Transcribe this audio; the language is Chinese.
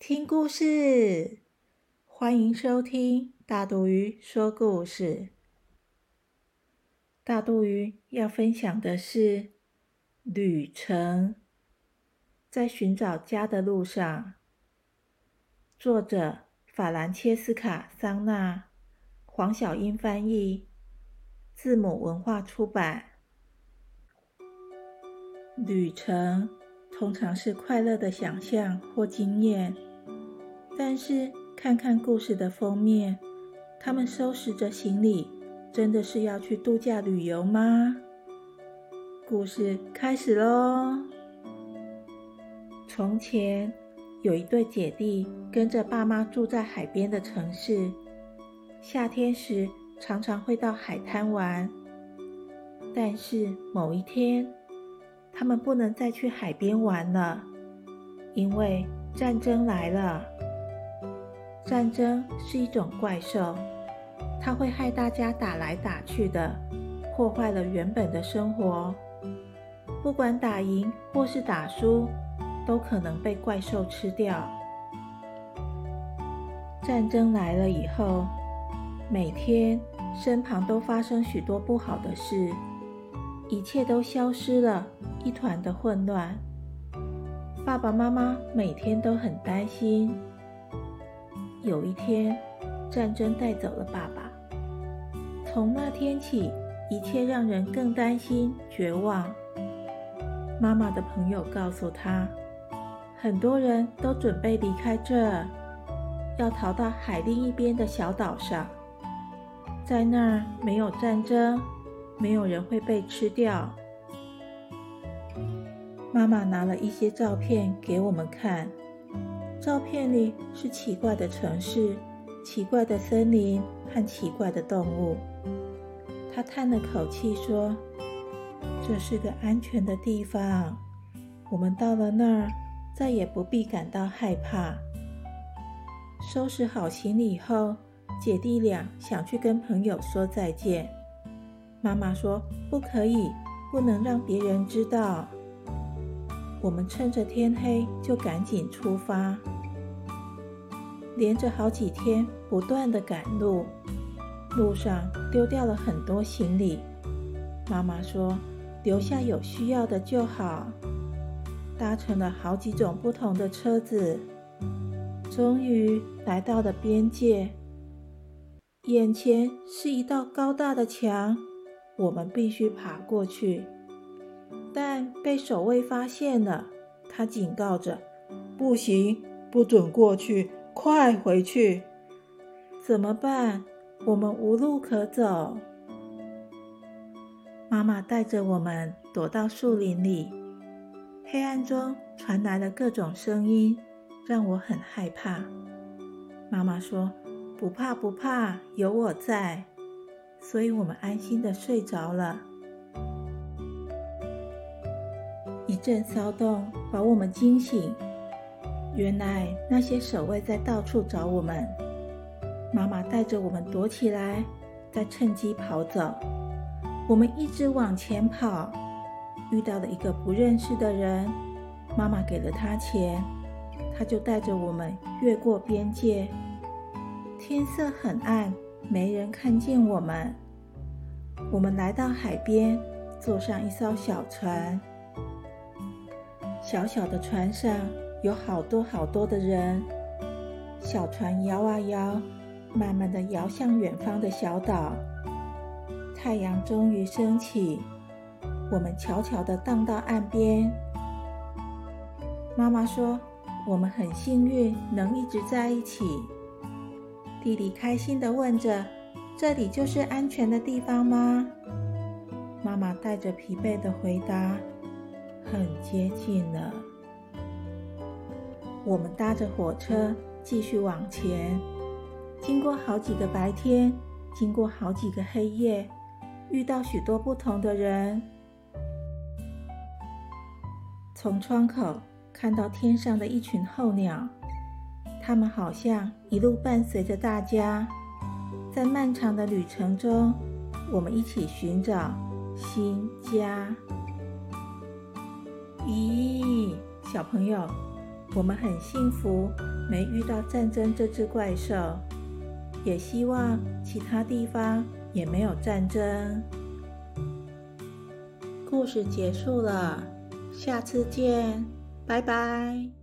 听故事，欢迎收听大肚鱼说故事。大肚鱼要分享的是旅程，在寻找家的路上。作者：法兰切斯卡·桑纳，黄小英翻译，字母文化出版。旅程通常是快乐的想象或经验。但是，看看故事的封面，他们收拾着行李，真的是要去度假旅游吗？故事开始喽！从前有一对姐弟，跟着爸妈住在海边的城市。夏天时，常常会到海滩玩。但是某一天，他们不能再去海边玩了，因为战争来了。战争是一种怪兽，它会害大家打来打去的，破坏了原本的生活。不管打赢或是打输，都可能被怪兽吃掉。战争来了以后，每天身旁都发生许多不好的事，一切都消失了，一团的混乱。爸爸妈妈每天都很担心。有一天，战争带走了爸爸。从那天起，一切让人更担心、绝望。妈妈的朋友告诉他，很多人都准备离开这儿，要逃到海另一边的小岛上。在那儿没有战争，没有人会被吃掉。妈妈拿了一些照片给我们看。照片里是奇怪的城市、奇怪的森林和奇怪的动物。他叹了口气说：“这是个安全的地方，我们到了那儿，再也不必感到害怕。”收拾好行李后，姐弟俩想去跟朋友说再见。妈妈说：“不可以，不能让别人知道。”我们趁着天黑就赶紧出发，连着好几天不断的赶路，路上丢掉了很多行李。妈妈说：“留下有需要的就好。”搭乘了好几种不同的车子，终于来到了边界。眼前是一道高大的墙，我们必须爬过去。但被守卫发现了，他警告着：“不行，不准过去，快回去！”怎么办？我们无路可走。妈妈带着我们躲到树林里，黑暗中传来了各种声音，让我很害怕。妈妈说：“不怕，不怕，有我在。”所以我们安心的睡着了。一阵骚动把我们惊醒，原来那些守卫在到处找我们。妈妈带着我们躲起来，再趁机跑走。我们一直往前跑，遇到了一个不认识的人，妈妈给了他钱，他就带着我们越过边界。天色很暗，没人看见我们。我们来到海边，坐上一艘小船。小小的船上有好多好多的人，小船摇啊摇，慢慢的摇向远方的小岛。太阳终于升起，我们悄悄的荡到岸边。妈妈说：“我们很幸运能一直在一起。”弟弟开心的问着：“这里就是安全的地方吗？”妈妈带着疲惫的回答。很接近了。我们搭着火车继续往前，经过好几个白天，经过好几个黑夜，遇到许多不同的人。从窗口看到天上的一群候鸟，它们好像一路伴随着大家，在漫长的旅程中，我们一起寻找新家。咦，小朋友，我们很幸福，没遇到战争这只怪兽，也希望其他地方也没有战争。故事结束了，下次见，拜拜。